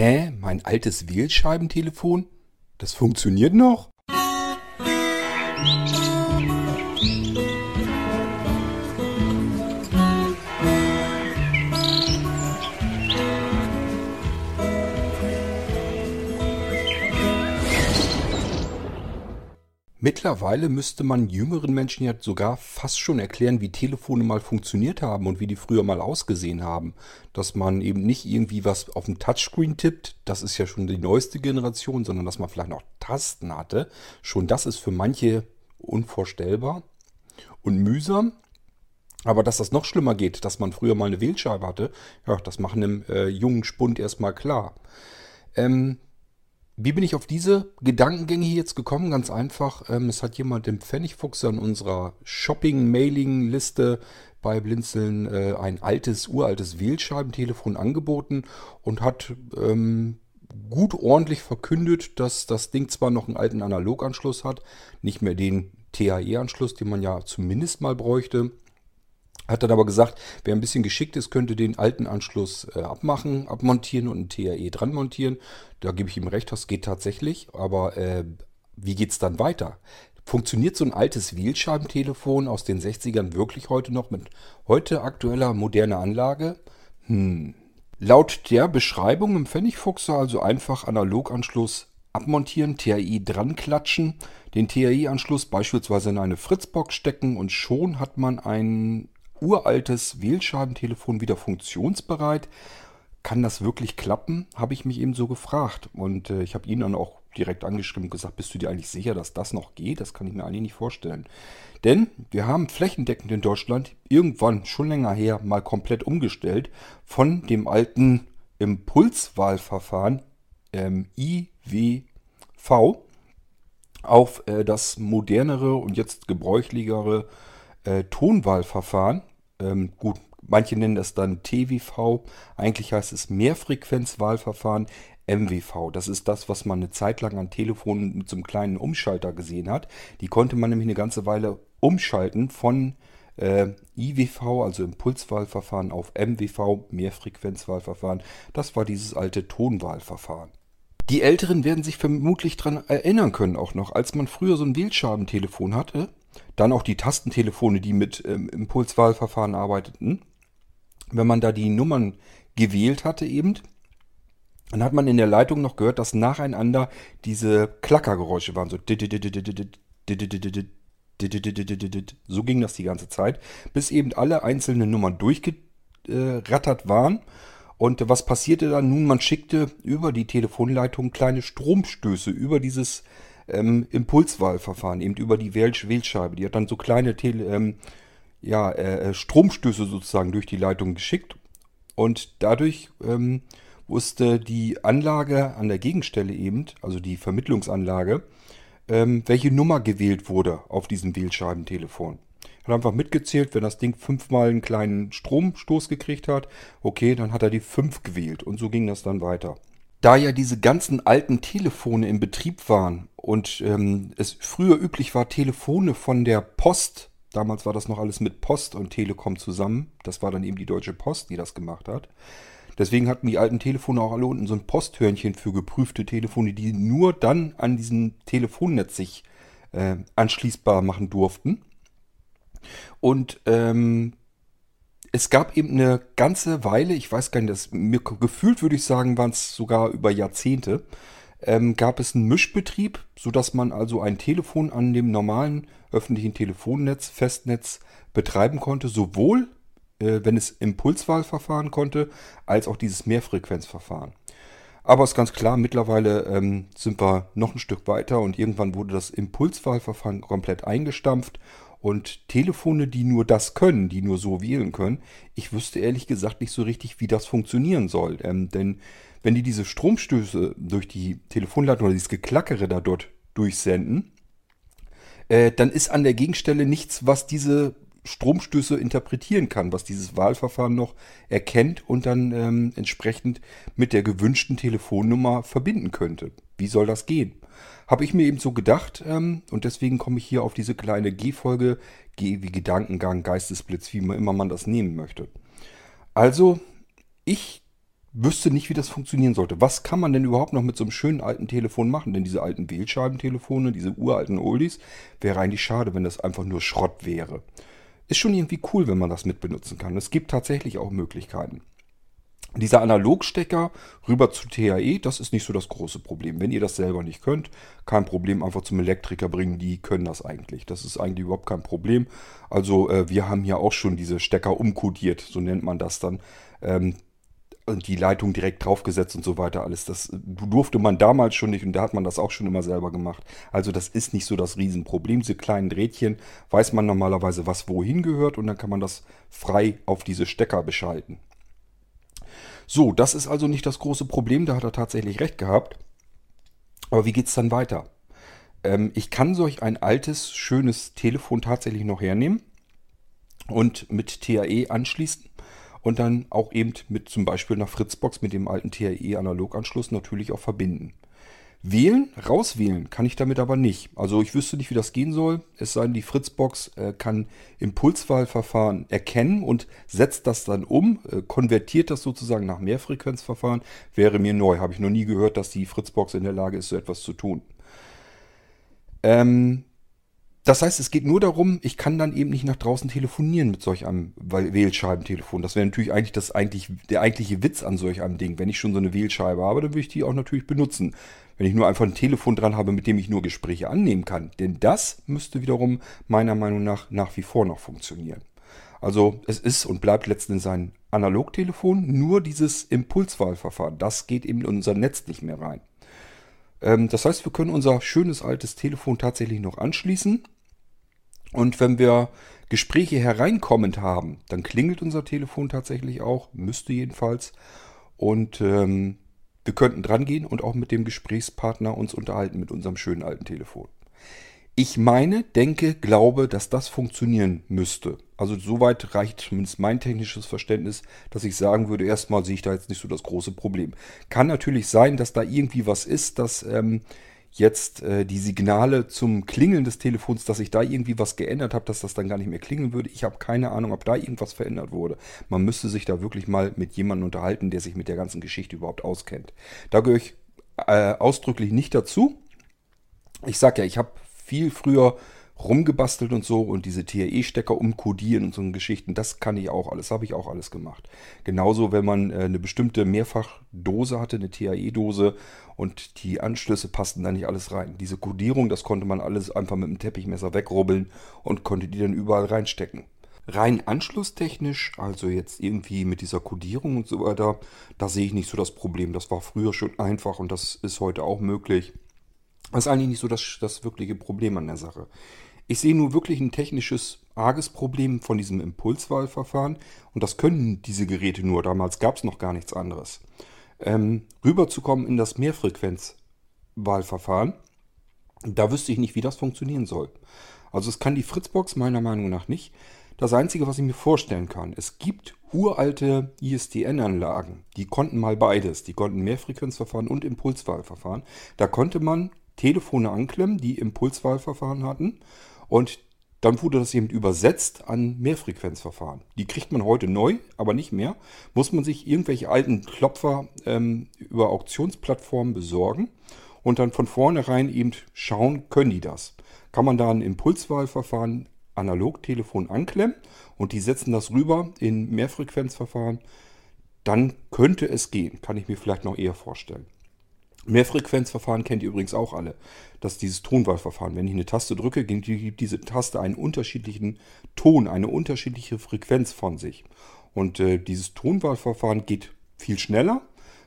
Hä? Mein altes Wählscheibentelefon? Das funktioniert noch? Mittlerweile müsste man jüngeren Menschen ja sogar fast schon erklären, wie Telefone mal funktioniert haben und wie die früher mal ausgesehen haben. Dass man eben nicht irgendwie was auf dem Touchscreen tippt, das ist ja schon die neueste Generation, sondern dass man vielleicht noch Tasten hatte. Schon das ist für manche unvorstellbar und mühsam. Aber dass das noch schlimmer geht, dass man früher mal eine Wählscheibe hatte, ja, das machen einem äh, jungen Spund erstmal klar. Ähm, wie bin ich auf diese Gedankengänge hier jetzt gekommen? Ganz einfach. Ähm, es hat jemand im Pfennigfuchs an unserer Shopping-Mailing-Liste bei Blinzeln äh, ein altes, uraltes Wählscheibentelefon angeboten und hat ähm, gut ordentlich verkündet, dass das Ding zwar noch einen alten Analoganschluss hat, nicht mehr den TAE-Anschluss, den man ja zumindest mal bräuchte, hat dann aber gesagt, wer ein bisschen geschickt ist, könnte den alten Anschluss äh, abmachen, abmontieren und ein TAE dran montieren. Da gebe ich ihm recht, das geht tatsächlich. Aber äh, wie geht es dann weiter? Funktioniert so ein altes Wählscheibentelefon aus den 60ern wirklich heute noch mit heute aktueller moderner Anlage? Hm. Laut der Beschreibung im Pfennigfuchser also einfach Analoganschluss abmontieren, TAI dran klatschen, den TAI-Anschluss beispielsweise in eine Fritzbox stecken und schon hat man ein uraltes Wählscheibentelefon wieder funktionsbereit. Kann das wirklich klappen? Habe ich mich eben so gefragt. Und äh, ich habe ihn dann auch direkt angeschrieben und gesagt, bist du dir eigentlich sicher, dass das noch geht? Das kann ich mir eigentlich nicht vorstellen. Denn wir haben flächendeckend in Deutschland irgendwann schon länger her mal komplett umgestellt von dem alten Impulswahlverfahren ähm, IWV auf äh, das modernere und jetzt gebräuchlichere äh, Tonwahlverfahren ähm, gut, manche nennen das dann TWV. Eigentlich heißt es Mehrfrequenzwahlverfahren. MWV, das ist das, was man eine Zeit lang an Telefonen mit so einem kleinen Umschalter gesehen hat. Die konnte man nämlich eine ganze Weile umschalten von äh, IWV, also Impulswahlverfahren, auf MWV, Mehrfrequenzwahlverfahren. Das war dieses alte Tonwahlverfahren. Die Älteren werden sich vermutlich daran erinnern können auch noch, als man früher so ein Wählschabentelefon hatte dann auch die Tastentelefone, die mit ähm, Impulswahlverfahren arbeiteten. Wenn man da die Nummern gewählt hatte eben, dann hat man in der Leitung noch gehört, dass nacheinander diese Klackergeräusche waren. So so ging das die ganze Zeit, bis eben alle einzelnen Nummern durchgerattert waren. Und was passierte dann? Nun, man schickte über die Telefonleitung kleine Stromstöße über dieses ähm, Impulswahlverfahren, eben über die Wähl Wählscheibe. Die hat dann so kleine Tele ähm, ja, äh, äh, Stromstöße sozusagen durch die Leitung geschickt. Und dadurch ähm, wusste die Anlage an der Gegenstelle eben, also die Vermittlungsanlage, ähm, welche Nummer gewählt wurde auf diesem Wählscheibentelefon. Hat einfach mitgezählt, wenn das Ding fünfmal einen kleinen Stromstoß gekriegt hat, okay, dann hat er die fünf gewählt. Und so ging das dann weiter. Da ja diese ganzen alten Telefone im Betrieb waren und ähm, es früher üblich war, Telefone von der Post, damals war das noch alles mit Post und Telekom zusammen, das war dann eben die Deutsche Post, die das gemacht hat. Deswegen hatten die alten Telefone auch alle unten so ein Posthörnchen für geprüfte Telefone, die nur dann an diesem Telefonnetz sich äh, anschließbar machen durften. Und ähm, es gab eben eine ganze Weile, ich weiß gar nicht, das, mir gefühlt würde ich sagen, waren es sogar über Jahrzehnte, ähm, gab es einen Mischbetrieb, sodass man also ein Telefon an dem normalen öffentlichen Telefonnetz, Festnetz betreiben konnte, sowohl äh, wenn es Impulswahlverfahren konnte, als auch dieses Mehrfrequenzverfahren. Aber es ist ganz klar, mittlerweile ähm, sind wir noch ein Stück weiter und irgendwann wurde das Impulswahlverfahren komplett eingestampft und Telefone, die nur das können, die nur so wählen können, ich wüsste ehrlich gesagt nicht so richtig, wie das funktionieren soll. Ähm, denn wenn die diese Stromstöße durch die Telefonleitung oder dieses Geklackere da dort durchsenden, äh, dann ist an der Gegenstelle nichts, was diese Stromstöße interpretieren kann, was dieses Wahlverfahren noch erkennt und dann ähm, entsprechend mit der gewünschten Telefonnummer verbinden könnte. Wie soll das gehen? Habe ich mir eben so gedacht ähm, und deswegen komme ich hier auf diese kleine G-Folge, G wie Gedankengang, Geistesblitz, wie immer man das nehmen möchte. Also, ich wüsste nicht, wie das funktionieren sollte. Was kann man denn überhaupt noch mit so einem schönen alten Telefon machen? Denn diese alten Wählscheibentelefone, diese uralten Oldies, wäre eigentlich schade, wenn das einfach nur Schrott wäre. Ist schon irgendwie cool, wenn man das mitbenutzen kann. Es gibt tatsächlich auch Möglichkeiten. Dieser Analogstecker rüber zu TAE, das ist nicht so das große Problem. Wenn ihr das selber nicht könnt, kein Problem, einfach zum Elektriker bringen, die können das eigentlich. Das ist eigentlich überhaupt kein Problem. Also äh, wir haben hier auch schon diese Stecker umkodiert, so nennt man das dann. Ähm, die Leitung direkt draufgesetzt und so weiter alles. Das durfte man damals schon nicht und da hat man das auch schon immer selber gemacht. Also das ist nicht so das Riesenproblem. Diese kleinen Drähtchen weiß man normalerweise, was wohin gehört und dann kann man das frei auf diese Stecker beschalten. So, das ist also nicht das große Problem, da hat er tatsächlich recht gehabt. Aber wie geht es dann weiter? Ähm, ich kann solch ein altes, schönes Telefon tatsächlich noch hernehmen und mit TAE anschließen und dann auch eben mit zum Beispiel einer Fritzbox mit dem alten TAE-Analoganschluss natürlich auch verbinden. Wählen, rauswählen kann ich damit aber nicht. Also ich wüsste nicht, wie das gehen soll. Es sei denn, die Fritzbox äh, kann Impulswahlverfahren erkennen und setzt das dann um, äh, konvertiert das sozusagen nach Mehrfrequenzverfahren. Wäre mir neu, habe ich noch nie gehört, dass die Fritzbox in der Lage ist, so etwas zu tun. Ähm, das heißt, es geht nur darum, ich kann dann eben nicht nach draußen telefonieren mit solch einem Wählscheibentelefon. Das wäre natürlich eigentlich das eigentlich, der eigentliche Witz an solch einem Ding. Wenn ich schon so eine Wählscheibe habe, dann würde ich die auch natürlich benutzen. Wenn ich nur einfach ein Telefon dran habe, mit dem ich nur Gespräche annehmen kann. Denn das müsste wiederum meiner Meinung nach nach wie vor noch funktionieren. Also es ist und bleibt letztendlich ein Analogtelefon, nur dieses Impulswahlverfahren. Das geht eben in unser Netz nicht mehr rein. Ähm, das heißt, wir können unser schönes altes Telefon tatsächlich noch anschließen. Und wenn wir Gespräche hereinkommend haben, dann klingelt unser Telefon tatsächlich auch, müsste jedenfalls. Und ähm, wir könnten dran gehen und auch mit dem Gesprächspartner uns unterhalten mit unserem schönen alten Telefon. Ich meine, denke, glaube, dass das funktionieren müsste. Also soweit reicht zumindest mein technisches Verständnis, dass ich sagen würde, erstmal sehe ich da jetzt nicht so das große Problem. Kann natürlich sein, dass da irgendwie was ist, dass ähm, jetzt äh, die Signale zum Klingeln des Telefons, dass ich da irgendwie was geändert habe, dass das dann gar nicht mehr klingeln würde. Ich habe keine Ahnung, ob da irgendwas verändert wurde. Man müsste sich da wirklich mal mit jemandem unterhalten, der sich mit der ganzen Geschichte überhaupt auskennt. Da gehöre ich äh, ausdrücklich nicht dazu. Ich sage ja, ich habe viel früher rumgebastelt und so und diese TRE-Stecker umkodieren und so Geschichten, das kann ich auch alles, habe ich auch alles gemacht. Genauso, wenn man äh, eine bestimmte Mehrfachdose hatte, eine TAE-Dose und die Anschlüsse passten da nicht alles rein. Diese Kodierung, das konnte man alles einfach mit dem Teppichmesser wegrubbeln und konnte die dann überall reinstecken. Rein anschlusstechnisch, also jetzt irgendwie mit dieser Kodierung und so weiter, da sehe ich nicht so das Problem. Das war früher schon einfach und das ist heute auch möglich. Das ist eigentlich nicht so das, das wirkliche Problem an der Sache. Ich sehe nur wirklich ein technisches, arges Problem von diesem Impulswahlverfahren und das können diese Geräte nur. Damals gab es noch gar nichts anderes. Ähm, rüberzukommen in das Mehrfrequenzwahlverfahren, da wüsste ich nicht, wie das funktionieren soll. Also es kann die Fritzbox meiner Meinung nach nicht. Das Einzige, was ich mir vorstellen kann, es gibt uralte ISDN-Anlagen, die konnten mal beides. Die konnten Mehrfrequenzverfahren und Impulswahlverfahren. Da konnte man Telefone anklemmen, die Impulswahlverfahren hatten. Und dann wurde das eben übersetzt an Mehrfrequenzverfahren. Die kriegt man heute neu, aber nicht mehr. Muss man sich irgendwelche alten Klopfer ähm, über Auktionsplattformen besorgen und dann von vornherein eben schauen, können die das. Kann man da ein Impulswahlverfahren Analogtelefon anklemmen und die setzen das rüber in Mehrfrequenzverfahren, dann könnte es gehen. Kann ich mir vielleicht noch eher vorstellen. Mehrfrequenzverfahren kennt ihr übrigens auch alle. Das ist dieses Tonwahlverfahren. Wenn ich eine Taste drücke, gibt diese Taste einen unterschiedlichen Ton, eine unterschiedliche Frequenz von sich. Und äh, dieses Tonwahlverfahren geht viel schneller.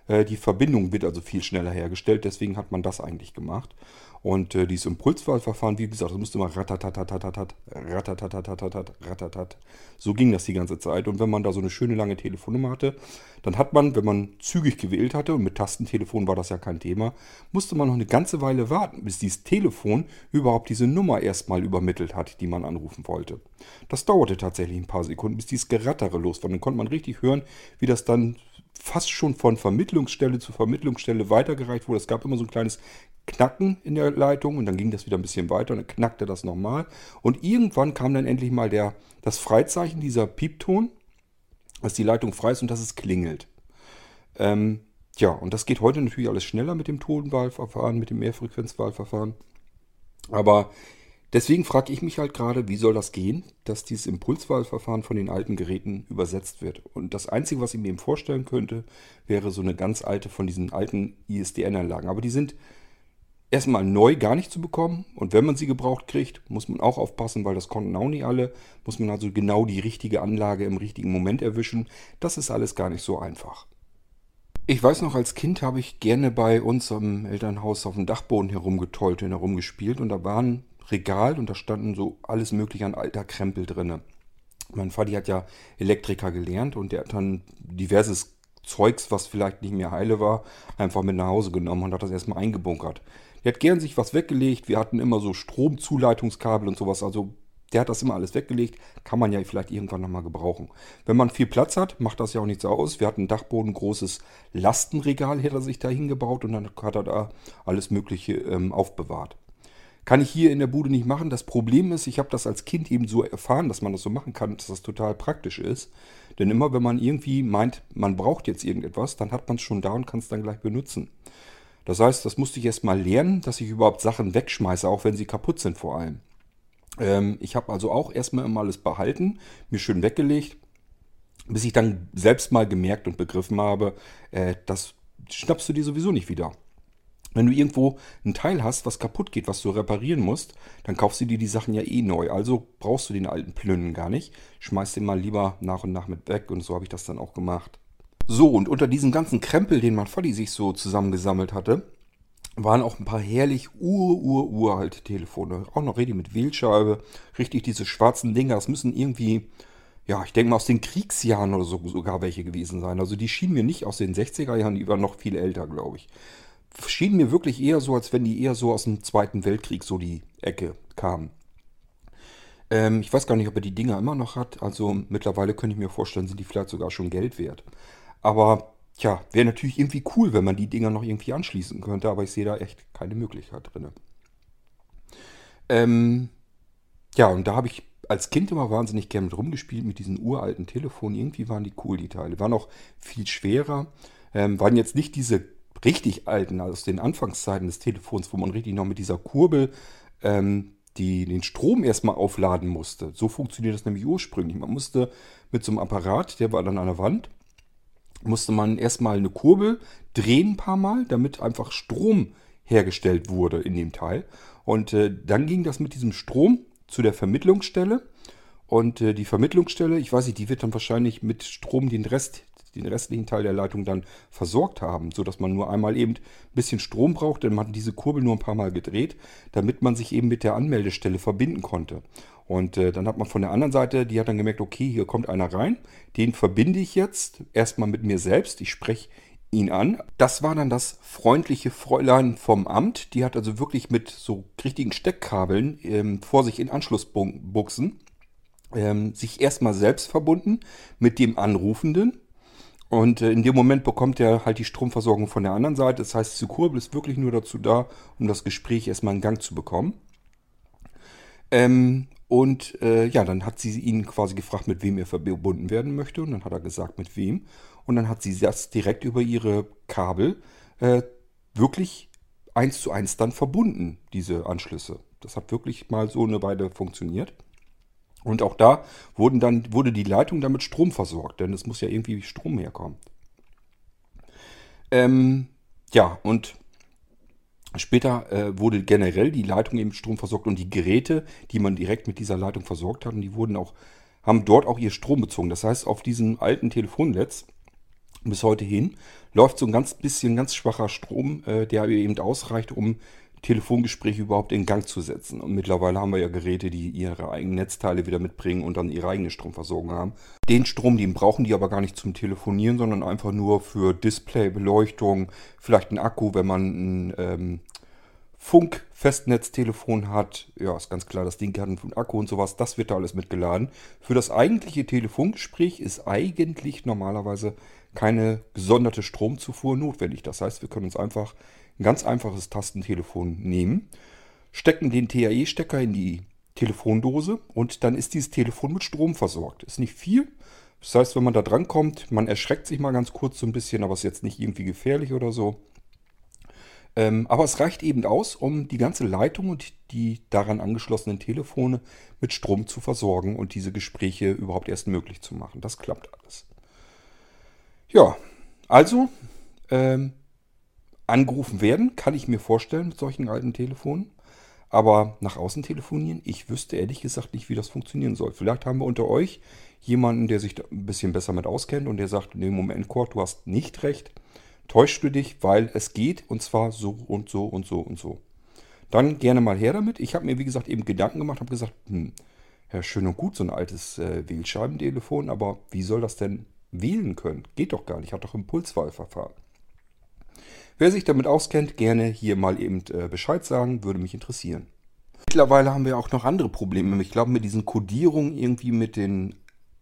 Äh, die Verbindung wird also viel schneller hergestellt. Deswegen hat man das eigentlich gemacht. Und äh, dieses Impulswahlverfahren, wie gesagt, das musste mal ratatatatat, ratatatatat, ratatat. So ging das die ganze Zeit. Und wenn man da so eine schöne lange Telefonnummer hatte, dann hat man, wenn man zügig gewählt hatte, und mit Tastentelefon war das ja kein Thema, musste man noch eine ganze Weile warten, bis dieses Telefon überhaupt diese Nummer erstmal übermittelt hat, die man anrufen wollte. Das dauerte tatsächlich ein paar Sekunden, bis dieses Gerattere los war. Dann konnte man richtig hören, wie das dann fast schon von Vermittlungsstelle zu Vermittlungsstelle weitergereicht wurde. Es gab immer so ein kleines Knacken in der Leitung und dann ging das wieder ein bisschen weiter und dann knackte das nochmal. Und irgendwann kam dann endlich mal der, das Freizeichen, dieser Piepton, dass die Leitung frei ist und dass es klingelt. Ähm, ja, und das geht heute natürlich alles schneller mit dem Tonwahlverfahren, mit dem Mehrfrequenzwahlverfahren. Aber deswegen frage ich mich halt gerade, wie soll das gehen, dass dieses Impulswahlverfahren von den alten Geräten übersetzt wird. Und das Einzige, was ich mir eben vorstellen könnte, wäre so eine ganz alte von diesen alten ISDN-Anlagen. Aber die sind erstmal neu gar nicht zu bekommen. Und wenn man sie gebraucht kriegt, muss man auch aufpassen, weil das konnten auch nicht alle. Muss man also genau die richtige Anlage im richtigen Moment erwischen. Das ist alles gar nicht so einfach. Ich weiß noch, als Kind habe ich gerne bei uns am Elternhaus auf dem Dachboden herumgetollt und herumgespielt. Und da war ein Regal und da standen so alles mögliche an alter Krempel drinne. Mein Vati hat ja Elektriker gelernt und der hat dann diverses Zeugs, was vielleicht nicht mehr heile war, einfach mit nach Hause genommen und hat das erstmal eingebunkert. Der hat gern sich was weggelegt. Wir hatten immer so Stromzuleitungskabel und sowas. Also der hat das immer alles weggelegt. Kann man ja vielleicht irgendwann nochmal gebrauchen. Wenn man viel Platz hat, macht das ja auch nichts aus. Wir hatten Dachboden, großes Lastenregal, hätte er sich da hingebaut und dann hat er da alles Mögliche ähm, aufbewahrt. Kann ich hier in der Bude nicht machen. Das Problem ist, ich habe das als Kind eben so erfahren, dass man das so machen kann, dass das total praktisch ist. Denn immer wenn man irgendwie meint, man braucht jetzt irgendetwas, dann hat man es schon da und kann es dann gleich benutzen. Das heißt, das musste ich erst mal lernen, dass ich überhaupt Sachen wegschmeiße, auch wenn sie kaputt sind vor allem. Ähm, ich habe also auch erstmal immer alles behalten, mir schön weggelegt, bis ich dann selbst mal gemerkt und begriffen habe, äh, das schnappst du dir sowieso nicht wieder. Wenn du irgendwo ein Teil hast, was kaputt geht, was du reparieren musst, dann kaufst du dir die Sachen ja eh neu. Also brauchst du den alten Plünnen gar nicht. Schmeiß den mal lieber nach und nach mit weg und so habe ich das dann auch gemacht. So, und unter diesem ganzen Krempel, den mein Vati sich so zusammengesammelt hatte, waren auch ein paar herrlich ur, ur, uralte Telefone. Auch noch richtig mit Wählscheibe. Richtig diese schwarzen Dinger. Das müssen irgendwie, ja, ich denke mal aus den Kriegsjahren oder so sogar welche gewesen sein. Also die schienen mir nicht aus den 60er Jahren, die waren noch viel älter, glaube ich. Schienen mir wirklich eher so, als wenn die eher so aus dem Zweiten Weltkrieg so die Ecke kamen. Ähm, ich weiß gar nicht, ob er die Dinger immer noch hat. Also mittlerweile könnte ich mir vorstellen, sind die vielleicht sogar schon Geld wert. Aber tja, wäre natürlich irgendwie cool, wenn man die Dinger noch irgendwie anschließen könnte, aber ich sehe da echt keine Möglichkeit drin. Ähm, ja, und da habe ich als Kind immer wahnsinnig gerne mit rumgespielt mit diesen uralten Telefonen. Irgendwie waren die cool, die Teile. Waren auch viel schwerer. Ähm, waren jetzt nicht diese richtig alten, aus den Anfangszeiten des Telefons, wo man richtig noch mit dieser Kurbel ähm, die, den Strom erstmal aufladen musste. So funktioniert das nämlich ursprünglich. Man musste mit so einem Apparat, der war dann an der Wand, musste man erstmal eine Kurbel drehen ein paar Mal, damit einfach Strom hergestellt wurde in dem Teil. Und äh, dann ging das mit diesem Strom zu der Vermittlungsstelle. Und äh, die Vermittlungsstelle, ich weiß nicht, die wird dann wahrscheinlich mit Strom den Rest, den restlichen Teil der Leitung dann versorgt haben, sodass man nur einmal eben ein bisschen Strom braucht, denn man hat diese Kurbel nur ein paar Mal gedreht, damit man sich eben mit der Anmeldestelle verbinden konnte. Und äh, dann hat man von der anderen Seite, die hat dann gemerkt, okay, hier kommt einer rein, den verbinde ich jetzt erstmal mit mir selbst, ich spreche ihn an. Das war dann das freundliche Fräulein vom Amt, die hat also wirklich mit so richtigen Steckkabeln ähm, vor sich in Anschlussbuchsen ähm, sich erstmal selbst verbunden mit dem Anrufenden. Und äh, in dem Moment bekommt er halt die Stromversorgung von der anderen Seite. Das heißt, diese Kurbel ist wirklich nur dazu da, um das Gespräch erstmal in Gang zu bekommen. Ähm, und äh, ja, dann hat sie ihn quasi gefragt, mit wem er verbunden werden möchte. Und dann hat er gesagt, mit wem. Und dann hat sie das direkt über ihre Kabel äh, wirklich eins zu eins dann verbunden, diese Anschlüsse. Das hat wirklich mal so eine Weile funktioniert. Und auch da wurden dann, wurde die Leitung damit Strom versorgt, denn es muss ja irgendwie Strom herkommen. Ähm, ja, und Später äh, wurde generell die Leitung eben Strom versorgt und die Geräte, die man direkt mit dieser Leitung versorgt hat, die wurden auch, haben dort auch ihr Strom bezogen. Das heißt, auf diesem alten Telefonnetz bis heute hin läuft so ein ganz bisschen ganz schwacher Strom, äh, der eben ausreicht, um Telefongespräche überhaupt in Gang zu setzen. Und mittlerweile haben wir ja Geräte, die ihre eigenen Netzteile wieder mitbringen und dann ihre eigene Stromversorgung haben. Den Strom, den brauchen die aber gar nicht zum Telefonieren, sondern einfach nur für Display, Beleuchtung, vielleicht ein Akku, wenn man ein ähm, Funk-Festnetztelefon hat. Ja, ist ganz klar, das Ding hat einen Akku und sowas. Das wird da alles mitgeladen. Für das eigentliche Telefongespräch ist eigentlich normalerweise keine gesonderte Stromzufuhr notwendig. Das heißt, wir können uns einfach ein ganz einfaches Tastentelefon nehmen, stecken den TAE-Stecker in die Telefondose und dann ist dieses Telefon mit Strom versorgt. Ist nicht viel. Das heißt, wenn man da dran kommt, man erschreckt sich mal ganz kurz so ein bisschen, aber es ist jetzt nicht irgendwie gefährlich oder so. Ähm, aber es reicht eben aus, um die ganze Leitung und die daran angeschlossenen Telefone mit Strom zu versorgen und diese Gespräche überhaupt erst möglich zu machen. Das klappt alles. Ja, also ähm, angerufen werden kann ich mir vorstellen mit solchen alten Telefonen. Aber nach außen telefonieren, ich wüsste ehrlich gesagt nicht, wie das funktionieren soll. Vielleicht haben wir unter euch jemanden, der sich ein bisschen besser mit auskennt und der sagt, nee, Moment, Kurt, du hast nicht recht. Täuschst du dich, weil es geht und zwar so und so und so und so. Dann gerne mal her damit. Ich habe mir, wie gesagt, eben Gedanken gemacht, habe gesagt, hm, ja, schön und gut, so ein altes äh, Wählscheibentelefon, aber wie soll das denn wählen können? Geht doch gar nicht, hat doch Impulswahlverfahren. Wer sich damit auskennt, gerne hier mal eben äh, Bescheid sagen, würde mich interessieren. Mittlerweile haben wir auch noch andere Probleme. Ich glaube, mit diesen Codierungen irgendwie mit den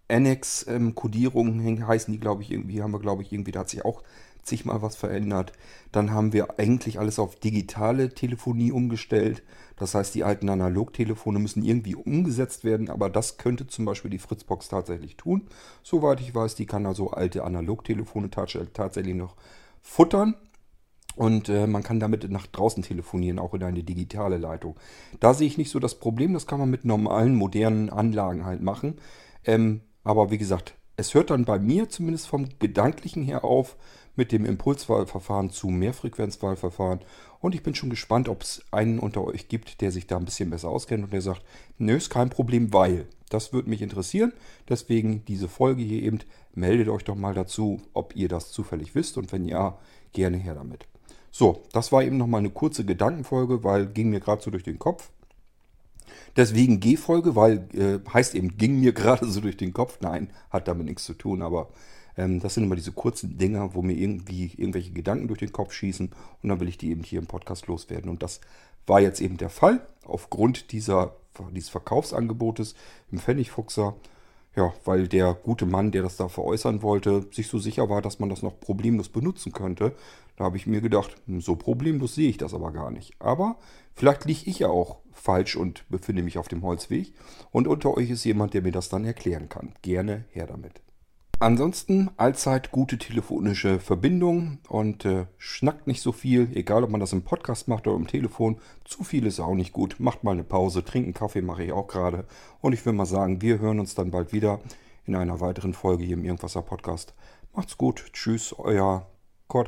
Annex-Codierungen ähm, heißen die, glaube ich, irgendwie, haben wir, glaube ich, irgendwie, da hat sich auch zigmal was verändert. Dann haben wir eigentlich alles auf digitale Telefonie umgestellt. Das heißt, die alten Analogtelefone müssen irgendwie umgesetzt werden, aber das könnte zum Beispiel die Fritzbox tatsächlich tun. Soweit ich weiß, die kann also alte Analogtelefone tatsächlich noch futtern. Und äh, man kann damit nach draußen telefonieren, auch in eine digitale Leitung. Da sehe ich nicht so das Problem, das kann man mit normalen, modernen Anlagen halt machen. Ähm, aber wie gesagt, es hört dann bei mir zumindest vom Gedanklichen her auf mit dem Impulswahlverfahren zu Mehrfrequenzwahlverfahren. Und ich bin schon gespannt, ob es einen unter euch gibt, der sich da ein bisschen besser auskennt und der sagt, nö, ist kein Problem, weil. Das würde mich interessieren. Deswegen diese Folge hier eben. Meldet euch doch mal dazu, ob ihr das zufällig wisst. Und wenn ja, gerne her damit. So, das war eben nochmal eine kurze Gedankenfolge, weil ging mir gerade so durch den Kopf. Deswegen G-Folge, weil äh, heißt eben, ging mir gerade so durch den Kopf. Nein, hat damit nichts zu tun, aber ähm, das sind immer diese kurzen Dinger, wo mir irgendwie irgendwelche Gedanken durch den Kopf schießen und dann will ich die eben hier im Podcast loswerden. Und das war jetzt eben der Fall aufgrund dieser, dieses Verkaufsangebotes im Pfennigfuchser. Ja, weil der gute Mann, der das da veräußern wollte, sich so sicher war, dass man das noch problemlos benutzen könnte. Da habe ich mir gedacht, hm, so problemlos sehe ich das aber gar nicht. Aber vielleicht liege ich ja auch falsch und befinde mich auf dem Holzweg. Und unter euch ist jemand, der mir das dann erklären kann. Gerne her damit. Ansonsten allzeit gute telefonische Verbindung und äh, schnackt nicht so viel, egal ob man das im Podcast macht oder im Telefon. Zu viel ist auch nicht gut. Macht mal eine Pause, trinken Kaffee mache ich auch gerade. Und ich will mal sagen, wir hören uns dann bald wieder in einer weiteren Folge hier im Irgendwasser Podcast. Macht's gut. Tschüss, euer Kurt